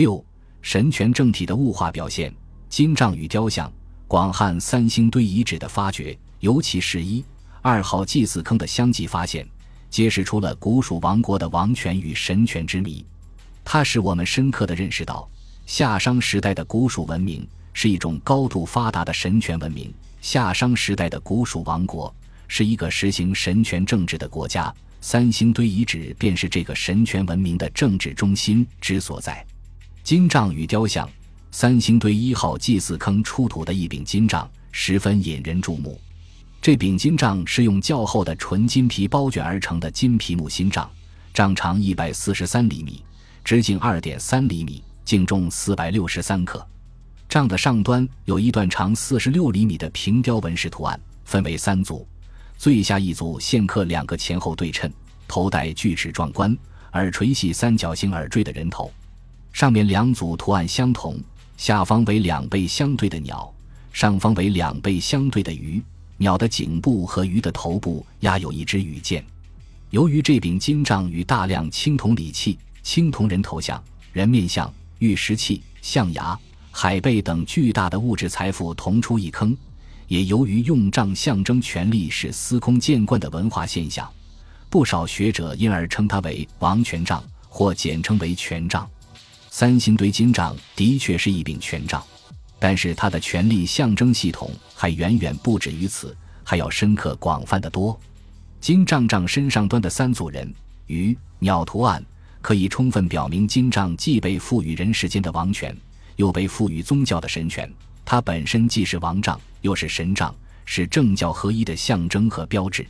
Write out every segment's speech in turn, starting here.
六神权政体的物化表现，金杖与雕像，广汉三星堆遗址的发掘，尤其是一二号祭祀坑的相继发现，揭示出了古蜀王国的王权与神权之谜。它使我们深刻地认识到，夏商时代的古蜀文明是一种高度发达的神权文明。夏商时代的古蜀王国是一个实行神权政治的国家，三星堆遗址便是这个神权文明的政治中心之所在。金杖与雕像，三星堆一号祭祀坑出土的一柄金杖十分引人注目。这柄金杖是用较厚的纯金皮包卷而成的金皮木心杖，杖长一百四十三厘米，直径二点三厘米，净重四百六十三克。杖的上端有一段长四十六厘米的平雕纹饰图案，分为三组，最下一组现刻两个前后对称、头戴锯齿状冠、耳垂系三角形耳坠的人头。上面两组图案相同，下方为两倍相对的鸟，上方为两倍相对的鱼。鸟的颈部和鱼的头部压有一支羽箭。由于这柄金杖与大量青铜礼器、青铜人头像、人面像、玉石器、象牙、海贝等巨大的物质财富同出一坑，也由于用杖象征权力是司空见惯的文化现象，不少学者因而称它为王权杖，或简称为权杖。三星堆金杖的确是一柄权杖，但是它的权力象征系统还远远不止于此，还要深刻广泛的多。金杖杖身上端的三组人鱼鸟图案，可以充分表明金杖既被赋予人世间的王权，又被赋予宗教的神权。它本身既是王杖，又是神杖，是政教合一的象征和标志。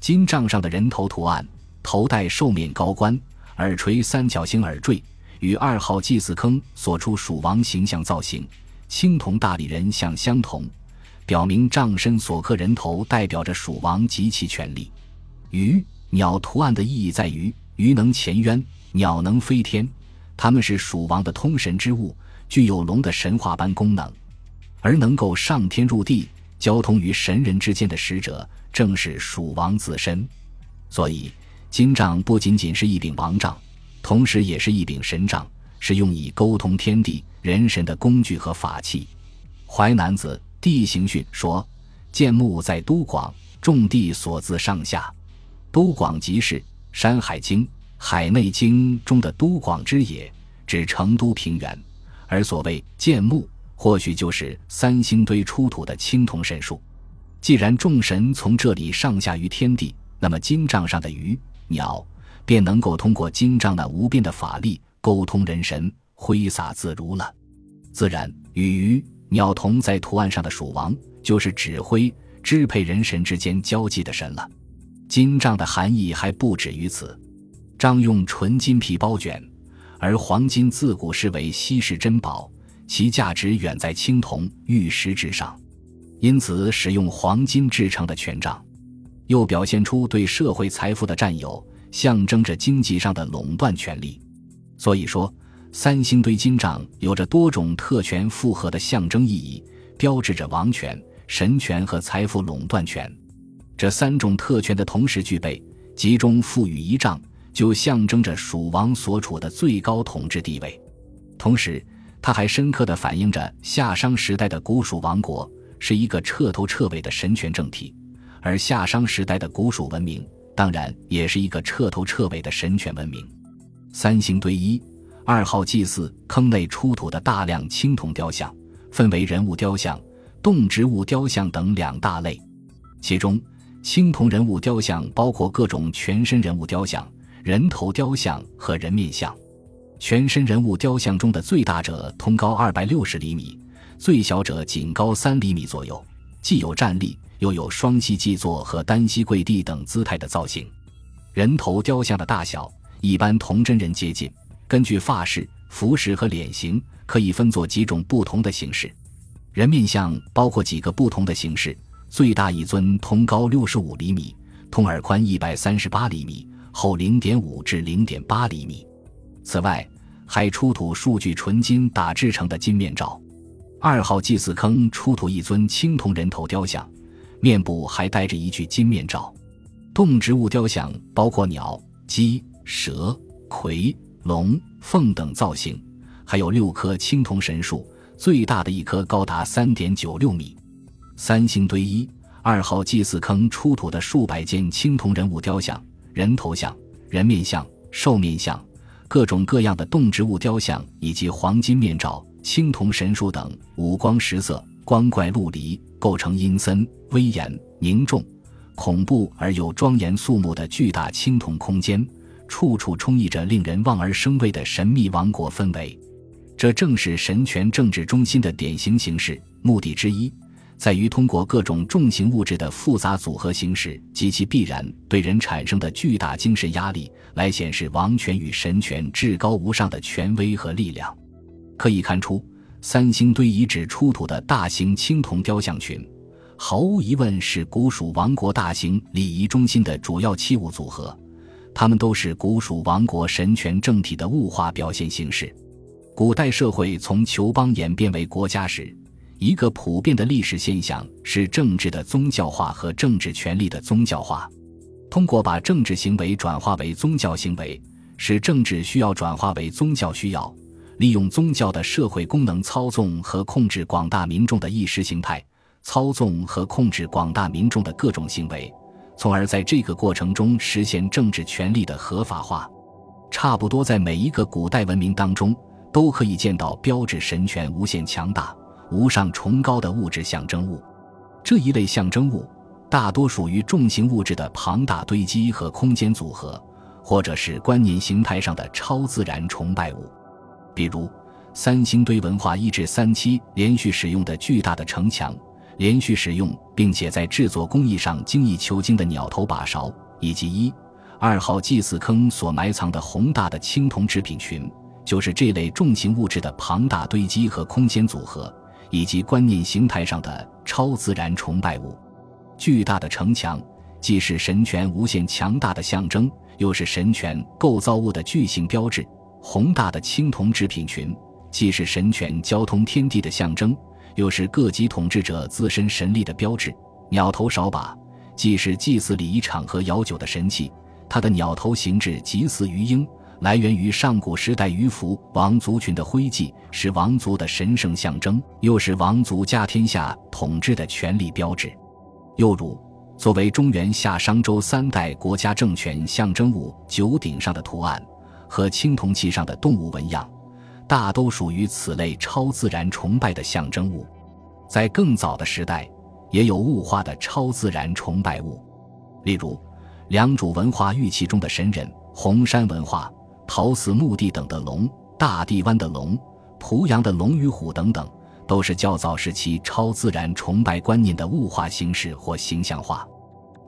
金杖上的人头图案，头戴兽面高冠，耳垂三角形耳坠。与二号祭祀坑所出蜀王形象造型、青铜大理人像相同，表明杖身所刻人头代表着蜀王及其权力。鱼鸟图案的意义在于，鱼能潜渊，鸟能飞天，它们是蜀王的通神之物，具有龙的神话般功能。而能够上天入地、交通于神人之间的使者，正是蜀王自身。所以，金杖不仅仅是一柄王杖。同时，也是一柄神杖，是用以沟通天地人神的工具和法器。《淮南子·地形训》说：“建木在都广，众地所自上下。都广即是《山海经·海内经》中的都广之也，指成都平原。而所谓建木，或许就是三星堆出土的青铜神树。既然众神从这里上下于天地，那么金杖上的鱼鸟。”便能够通过金杖那无边的法力沟通人神，挥洒自如了。自然与鱼鸟同在图案上的蜀王，就是指挥支配人神之间交际的神了。金杖的含义还不止于此。杖用纯金皮包卷，而黄金自古视为稀世珍宝，其价值远在青铜、玉石之上，因此使用黄金制成的权杖，又表现出对社会财富的占有。象征着经济上的垄断权利，所以说三星堆金杖有着多种特权复合的象征意义，标志着王权、神权和财富垄断权。这三种特权的同时具备，集中赋予一杖，就象征着蜀王所处的最高统治地位。同时，它还深刻地反映着夏商时代的古蜀王国是一个彻头彻尾的神权政体，而夏商时代的古蜀文明。当然，也是一个彻头彻尾的神权文明。三星堆一、二号祭祀坑内出土的大量青铜雕像，分为人物雕像、动植物雕像等两大类。其中，青铜人物雕像包括各种全身人物雕像、人头雕像和人面像。全身人物雕像中的最大者通高二百六十厘米，最小者仅高三厘米左右，既有站立。又有双膝跽坐和单膝跪地等姿态的造型，人头雕像的大小一般同真人接近。根据发饰、服饰和脸型，可以分作几种不同的形式。人面像包括几个不同的形式，最大一尊通高六十五厘米，通耳宽一百三十八厘米，厚零点五至零点八厘米。此外，还出土数具纯金打制成的金面罩。二号祭祀坑出土一尊青铜人头雕像。面部还戴着一具金面罩，动植物雕像包括鸟、鸡、蛇、葵、龙、凤等造型，还有六棵青铜神树，最大的一棵高达三点九六米。三星堆一二号祭祀坑出土的数百件青铜人物雕像、人头像、人面像、兽面像、各种各样的动植物雕像，以及黄金面罩、青铜神树等，五光十色、光怪陆离，构成阴森、威严、凝重、恐怖而又庄严肃穆的巨大青铜空间，处处充溢着令人望而生畏的神秘王国氛围。这正是神权政治中心的典型形式。目的之一。在于通过各种重型物质的复杂组合形式及其必然对人产生的巨大精神压力，来显示王权与神权至高无上的权威和力量。可以看出，三星堆遗址出土的大型青铜雕像群，毫无疑问是古蜀王国大型礼仪中心的主要器物组合。它们都是古蜀王国神权政体的物化表现形式。古代社会从酋邦演变为国家时。一个普遍的历史现象是政治的宗教化和政治权力的宗教化。通过把政治行为转化为宗教行为，使政治需要转化为宗教需要，利用宗教的社会功能操纵和控制广大民众的意识形态，操纵和控制广大民众的各种行为，从而在这个过程中实现政治权力的合法化。差不多在每一个古代文明当中，都可以见到标志神权无限强大。无上崇高的物质象征物，这一类象征物大多属于重型物质的庞大堆积和空间组合，或者是观念形态上的超自然崇拜物。比如，三星堆文化一至三期连续使用的巨大的城墙，连续使用并且在制作工艺上精益求精的鸟头把勺，以及一、二号祭祀坑所埋藏的宏大的青铜制品群，就是这类重型物质的庞大堆积和空间组合。以及观念形态上的超自然崇拜物，巨大的城墙既是神权无限强大的象征，又是神权构造物的巨型标志；宏大的青铜制品群既是神权交通天地的象征，又是各级统治者自身神力的标志。鸟头勺把既是祭祀礼仪场合舀酒的神器，它的鸟头形制极似鱼鹰。来源于上古时代鱼凫王族群的徽记，是王族的神圣象征，又是王族家天下统治的权力标志。又如，作为中原夏商周三代国家政权象征物，九鼎上的图案和青铜器上的动物纹样，大都属于此类超自然崇拜的象征物。在更早的时代，也有物化的超自然崇拜物，例如良渚文化玉器中的神人，红山文化。陶寺墓地等的龙，大地湾的龙，濮阳的龙与虎等等，都是较早时期超自然崇拜观念的物化形式或形象化。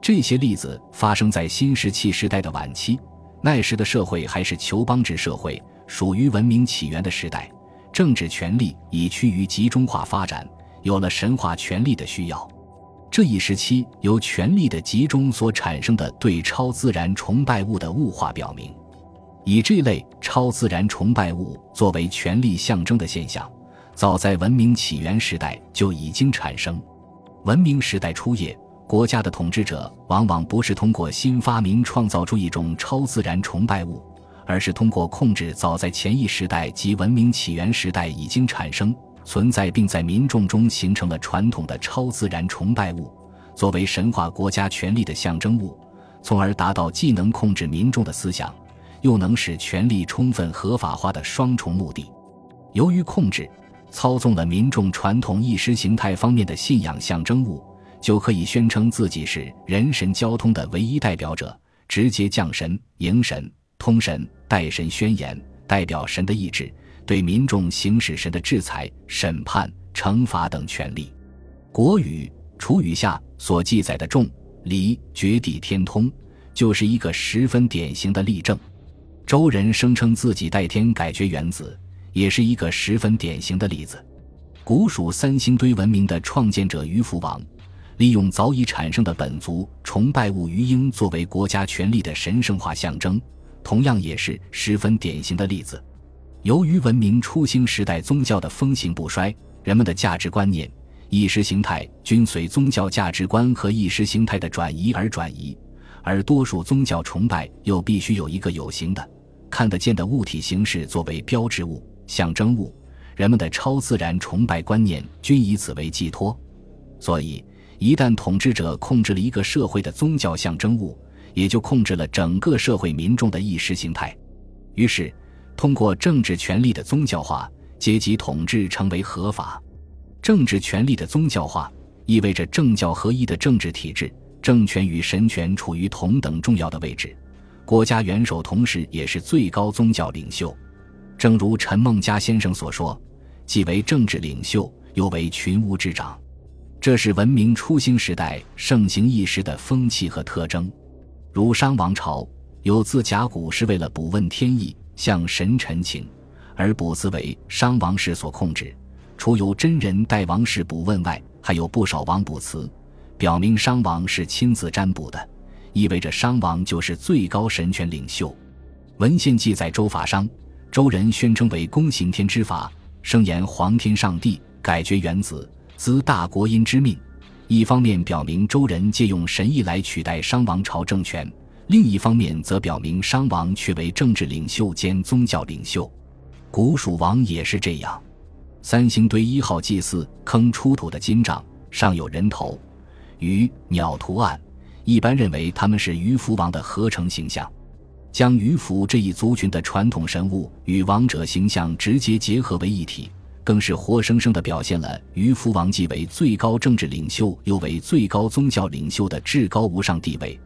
这些例子发生在新石器时代的晚期，那时的社会还是酋邦制社会，属于文明起源的时代，政治权力已趋于集中化发展，有了神话权力的需要。这一时期由权力的集中所产生的对超自然崇拜物的物化，表明。以这类超自然崇拜物作为权力象征的现象，早在文明起源时代就已经产生。文明时代初叶，国家的统治者往往不是通过新发明创造出一种超自然崇拜物，而是通过控制早在前一时代及文明起源时代已经产生、存在并在民众中形成了传统的超自然崇拜物，作为神话国家权力的象征物，从而达到既能控制民众的思想。又能使权力充分合法化的双重目的，由于控制、操纵了民众传统意识形态方面的信仰象征物，就可以宣称自己是人神交通的唯一代表者，直接降神、迎神、通神、代神宣言，代表神的意志，对民众行使神的制裁、审判、惩罚等权利。国语《楚语》下所记载的仲、离、绝地天通，就是一个十分典型的例证。周人声称自己代天改绝原子，也是一个十分典型的例子。古蜀三星堆文明的创建者鱼凫王，利用早已产生的本族崇拜物鱼鹰作为国家权力的神圣化象征，同样也是十分典型的例子。由于文明初兴时代宗教的风行不衰，人们的价值观念、意识形态均随宗教价值观和意识形态的转移而转移。而多数宗教崇拜又必须有一个有形的、看得见的物体形式作为标志物，象征物，人们的超自然崇拜观念均以此为寄托。所以，一旦统治者控制了一个社会的宗教象征物，也就控制了整个社会民众的意识形态。于是，通过政治权力的宗教化，阶级统治成为合法。政治权力的宗教化意味着政教合一的政治体制，政权与神权处于同等重要的位置。国家元首同时也是最高宗教领袖。正如陈梦家先生所说：“既为政治领袖，又为群巫之长。”这是文明初兴时代盛行一时的风气和特征。如商王朝，有字甲骨是为了卜问天意、向神陈情，而卜字为商王室所控制。除由真人代王室卜问外，还有不少王卜辞，表明商王是亲自占卜的，意味着商王就是最高神权领袖。文献记载，周法商，周人宣称为公行天之法，声言皇天上帝改绝元子。兹大国因之命，一方面表明周人借用神意来取代商王朝政权，另一方面则表明商王却为政治领袖兼宗教领袖。古蜀王也是这样。三星堆一号祭祀坑出土的金杖上有人头、鱼、鸟图案，一般认为他们是鱼凫王的合成形象。将鱼凫这一族群的传统神物与王者形象直接结合为一体。更是活生生地表现了渔夫王既为最高政治领袖，又为最高宗教领袖的至高无上地位，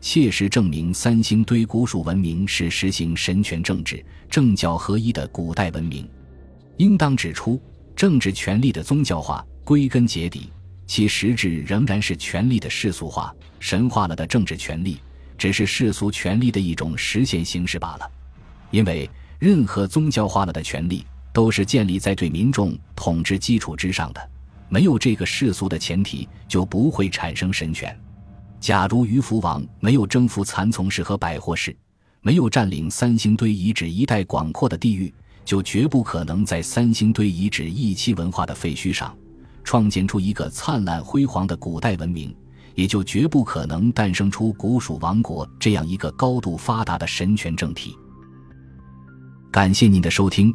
切实证明三星堆古蜀文明是实行神权政治、政教合一的古代文明。应当指出，政治权力的宗教化，归根结底，其实质仍然是权力的世俗化、神化了的政治权力，只是世俗权力的一种实现形式罢了。因为任何宗教化了的权力。都是建立在对民众统治基础之上的，没有这个世俗的前提，就不会产生神权。假如于福王没有征服蚕丛市和百货市，没有占领三星堆遗址一带广阔的地域，就绝不可能在三星堆遗址一期文化的废墟上，创建出一个灿烂辉煌的古代文明，也就绝不可能诞生出古蜀王国这样一个高度发达的神权政体。感谢您的收听。